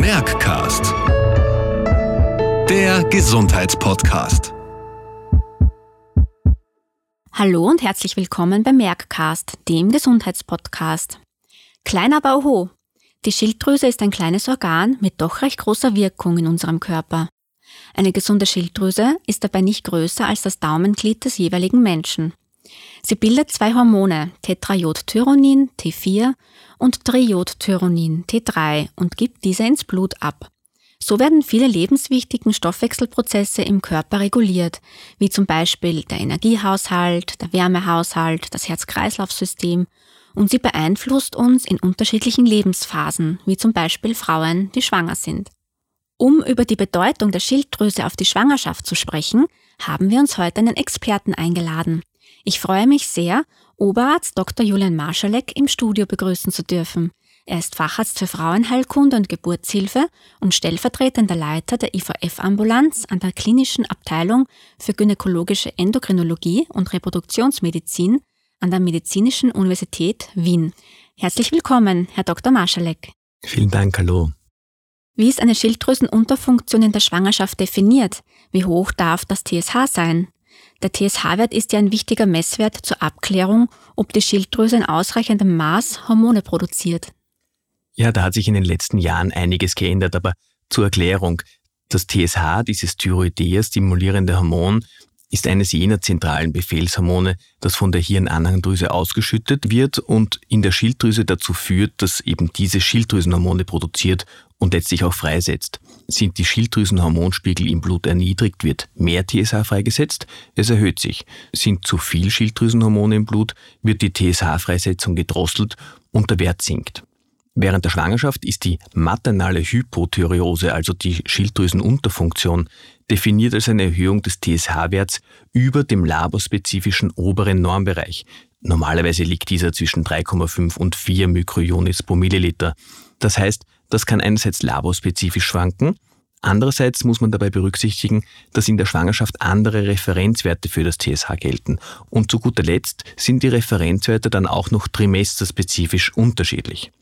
Merckcast. Der Gesundheitspodcast. Hallo und herzlich willkommen beim Merckcast, dem Gesundheitspodcast. Klein aber. Die Schilddrüse ist ein kleines Organ mit doch recht großer Wirkung in unserem Körper. Eine gesunde Schilddrüse ist dabei nicht größer als das Daumenglied des jeweiligen Menschen. Sie bildet zwei Hormone, Tetraiodtyronin T4 und Triodtyronin T3 und gibt diese ins Blut ab. So werden viele lebenswichtigen Stoffwechselprozesse im Körper reguliert, wie zum Beispiel der Energiehaushalt, der Wärmehaushalt, das Herz-Kreislauf-System und sie beeinflusst uns in unterschiedlichen Lebensphasen, wie zum Beispiel Frauen, die schwanger sind. Um über die Bedeutung der Schilddrüse auf die Schwangerschaft zu sprechen, haben wir uns heute einen Experten eingeladen. Ich freue mich sehr, Oberarzt Dr. Julian Marschalek im Studio begrüßen zu dürfen. Er ist Facharzt für Frauenheilkunde und Geburtshilfe und stellvertretender Leiter der IVF-Ambulanz an der Klinischen Abteilung für gynäkologische Endokrinologie und Reproduktionsmedizin an der Medizinischen Universität Wien. Herzlich willkommen, Herr Dr. Marschalek. Vielen Dank, hallo. Wie ist eine Schilddrüsenunterfunktion in der Schwangerschaft definiert? Wie hoch darf das TSH sein? Der TSH-Wert ist ja ein wichtiger Messwert zur Abklärung, ob die Schilddrüse in ausreichendem Maß Hormone produziert. Ja, da hat sich in den letzten Jahren einiges geändert, aber zur Erklärung. Das TSH, dieses Thyroidea stimulierende Hormon, ist eines jener zentralen Befehlshormone, das von der Hirnanhangdrüse ausgeschüttet wird und in der Schilddrüse dazu führt, dass eben diese Schilddrüsenhormone produziert und letztlich auch freisetzt. Sind die Schilddrüsenhormonspiegel im Blut erniedrigt, wird mehr TSH freigesetzt, es erhöht sich. Sind zu viel Schilddrüsenhormone im Blut, wird die TSH-Freisetzung gedrosselt und der Wert sinkt. Während der Schwangerschaft ist die maternale Hypothyreose, also die Schilddrüsenunterfunktion, definiert als eine Erhöhung des TSH-Werts über dem laborspezifischen oberen Normbereich. Normalerweise liegt dieser zwischen 3,5 und 4 Mikrounits pro Milliliter. Das heißt, das kann einerseits laborspezifisch schwanken, andererseits muss man dabei berücksichtigen, dass in der Schwangerschaft andere Referenzwerte für das TSH gelten. Und zu guter Letzt sind die Referenzwerte dann auch noch trimesterspezifisch unterschiedlich.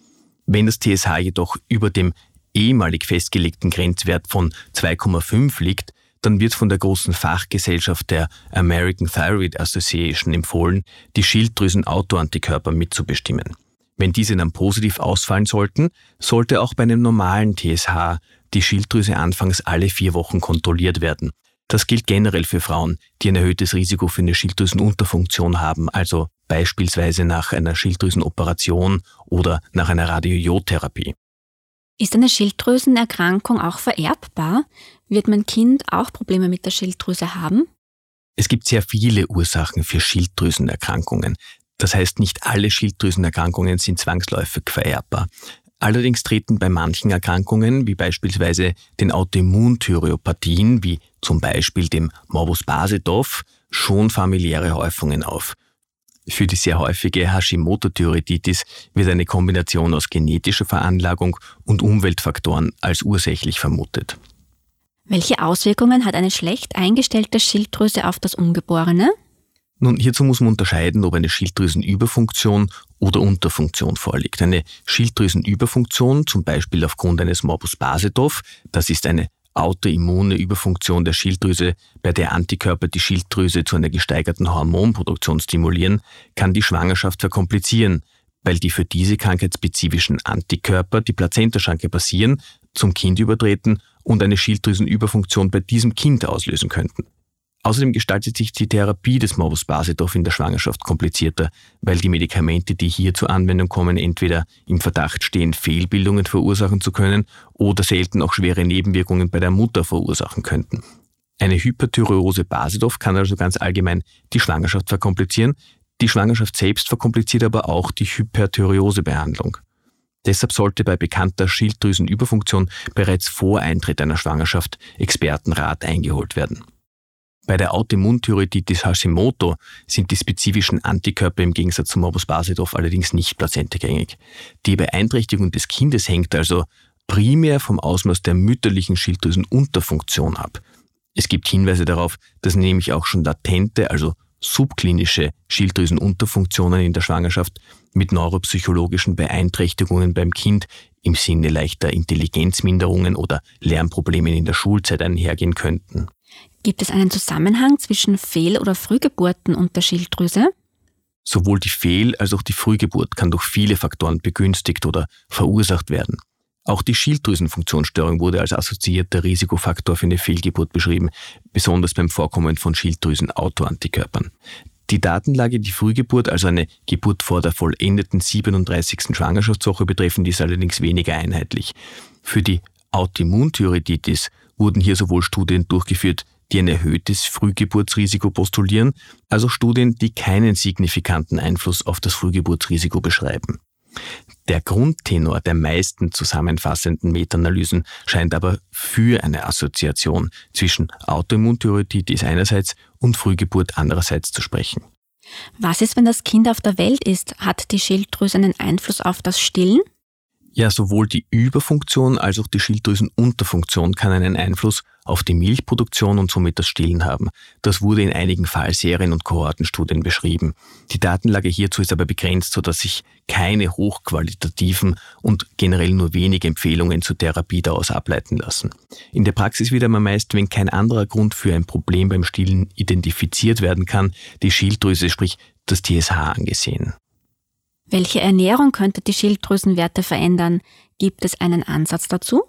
Wenn das TSH jedoch über dem ehemalig festgelegten Grenzwert von 2,5 liegt, dann wird von der großen Fachgesellschaft der American Thyroid Association empfohlen, die Schilddrüsen-Autoantikörper mitzubestimmen. Wenn diese dann positiv ausfallen sollten, sollte auch bei einem normalen TSH die Schilddrüse anfangs alle vier Wochen kontrolliert werden. Das gilt generell für Frauen, die ein erhöhtes Risiko für eine Schilddrüsenunterfunktion haben, also beispielsweise nach einer Schilddrüsenoperation oder nach einer Radiojodtherapie. Ist eine Schilddrüsenerkrankung auch vererbbar? Wird mein Kind auch Probleme mit der Schilddrüse haben? Es gibt sehr viele Ursachen für Schilddrüsenerkrankungen. Das heißt, nicht alle Schilddrüsenerkrankungen sind zwangsläufig vererbbar. Allerdings treten bei manchen Erkrankungen, wie beispielsweise den Autoimmunthyreopathien, wie zum Beispiel dem Morbus Basedov, schon familiäre Häufungen auf. Für die sehr häufige Hashimoto-Thyreoiditis wird eine Kombination aus genetischer Veranlagung und Umweltfaktoren als ursächlich vermutet. Welche Auswirkungen hat eine schlecht eingestellte Schilddrüse auf das Ungeborene? Nun, hierzu muss man unterscheiden, ob eine Schilddrüsenüberfunktion oder Unterfunktion vorliegt. Eine Schilddrüsenüberfunktion, zum Beispiel aufgrund eines Morbus Basedov, das ist eine autoimmune Überfunktion der Schilddrüse, bei der Antikörper die Schilddrüse zu einer gesteigerten Hormonproduktion stimulieren, kann die Schwangerschaft verkomplizieren, weil die für diese Krankheit spezifischen Antikörper die Plazentaschranke passieren, zum Kind übertreten und eine Schilddrüsenüberfunktion bei diesem Kind auslösen könnten. Außerdem gestaltet sich die Therapie des Morbus Basedov in der Schwangerschaft komplizierter, weil die Medikamente, die hier zur Anwendung kommen, entweder im Verdacht stehen, Fehlbildungen verursachen zu können oder selten auch schwere Nebenwirkungen bei der Mutter verursachen könnten. Eine Hyperthyreose Basedov kann also ganz allgemein die Schwangerschaft verkomplizieren. Die Schwangerschaft selbst verkompliziert aber auch die Hyperthyreosebehandlung. Deshalb sollte bei bekannter Schilddrüsenüberfunktion bereits vor Eintritt einer Schwangerschaft Expertenrat eingeholt werden. Bei der Autoimmunthyreoiditis Hashimoto sind die spezifischen Antikörper im Gegensatz zum Morbus Basedov allerdings nicht plazentegängig. Die Beeinträchtigung des Kindes hängt also primär vom Ausmaß der mütterlichen Schilddrüsenunterfunktion ab. Es gibt Hinweise darauf, dass nämlich auch schon latente, also subklinische Schilddrüsenunterfunktionen in der Schwangerschaft mit neuropsychologischen Beeinträchtigungen beim Kind im Sinne leichter Intelligenzminderungen oder Lernproblemen in der Schulzeit einhergehen könnten. Gibt es einen Zusammenhang zwischen Fehl- oder Frühgeburten und der Schilddrüse? Sowohl die Fehl- als auch die Frühgeburt kann durch viele Faktoren begünstigt oder verursacht werden. Auch die Schilddrüsenfunktionsstörung wurde als assoziierter Risikofaktor für eine Fehlgeburt beschrieben, besonders beim Vorkommen von Schilddrüsen-Autoantikörpern. Die Datenlage, die Frühgeburt, also eine Geburt vor der vollendeten 37. Schwangerschaftswoche betreffen, ist allerdings weniger einheitlich. Für die Autoimmunthyreoiditis wurden hier sowohl Studien durchgeführt, die ein erhöhtes Frühgeburtsrisiko postulieren, als auch Studien, die keinen signifikanten Einfluss auf das Frühgeburtsrisiko beschreiben. Der Grundtenor der meisten zusammenfassenden Meta-Analysen scheint aber für eine Assoziation zwischen Autoimmunthyreoiditis einerseits und Frühgeburt andererseits zu sprechen. Was ist, wenn das Kind auf der Welt ist? Hat die Schilddrüse einen Einfluss auf das Stillen? Ja, sowohl die Überfunktion als auch die Schilddrüsenunterfunktion kann einen Einfluss auf die Milchproduktion und somit das Stillen haben. Das wurde in einigen Fallserien und Kohortenstudien beschrieben. Die Datenlage hierzu ist aber begrenzt, sodass sich keine hochqualitativen und generell nur wenige Empfehlungen zur Therapie daraus ableiten lassen. In der Praxis wird aber meist, wenn kein anderer Grund für ein Problem beim Stillen identifiziert werden kann, die Schilddrüse, sprich das TSH angesehen. Welche Ernährung könnte die Schilddrüsenwerte verändern? Gibt es einen Ansatz dazu?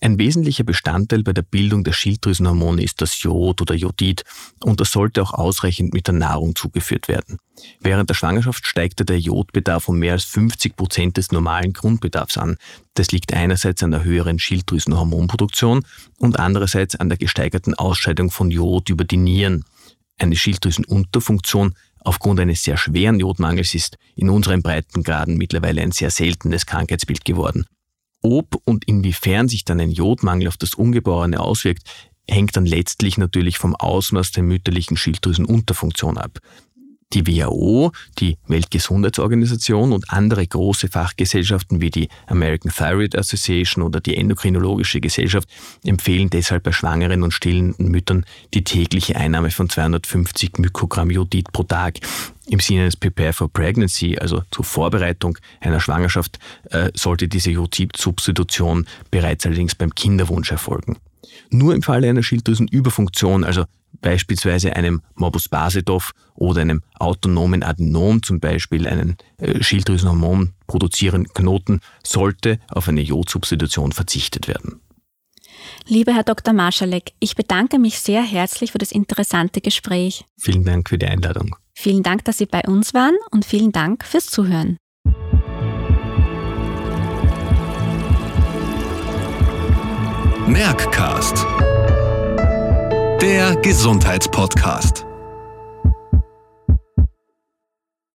Ein wesentlicher Bestandteil bei der Bildung der Schilddrüsenhormone ist das Jod oder Jodid und das sollte auch ausreichend mit der Nahrung zugeführt werden. Während der Schwangerschaft steigte der Jodbedarf um mehr als 50 Prozent des normalen Grundbedarfs an. Das liegt einerseits an der höheren Schilddrüsenhormonproduktion und andererseits an der gesteigerten Ausscheidung von Jod über die Nieren. Eine Schilddrüsenunterfunktion aufgrund eines sehr schweren Jodmangels ist in unseren Breitengraden mittlerweile ein sehr seltenes Krankheitsbild geworden. Ob und inwiefern sich dann ein Jodmangel auf das Ungeborene auswirkt, hängt dann letztlich natürlich vom Ausmaß der mütterlichen Schilddrüsenunterfunktion ab. Die WHO, die Weltgesundheitsorganisation und andere große Fachgesellschaften wie die American Thyroid Association oder die Endokrinologische Gesellschaft empfehlen deshalb bei schwangeren und stillenden Müttern die tägliche Einnahme von 250 Mikrogramm Jodid pro Tag. Im Sinne des Prepare for Pregnancy, also zur Vorbereitung einer Schwangerschaft, äh, sollte diese Jodid-Substitution bereits allerdings beim Kinderwunsch erfolgen. Nur im Falle einer Schilddrüsenüberfunktion, also beispielsweise einem Morbus Basedow oder einem autonomen Adenom, zum Beispiel einen äh, Schilddrüsenhormon produzierenden Knoten, sollte auf eine Jodsubstitution verzichtet werden. Lieber Herr Dr. Marschalek, ich bedanke mich sehr herzlich für das interessante Gespräch. Vielen Dank für die Einladung. Vielen Dank, dass Sie bei uns waren und vielen Dank fürs Zuhören. Merckcast. Der Gesundheitspodcast.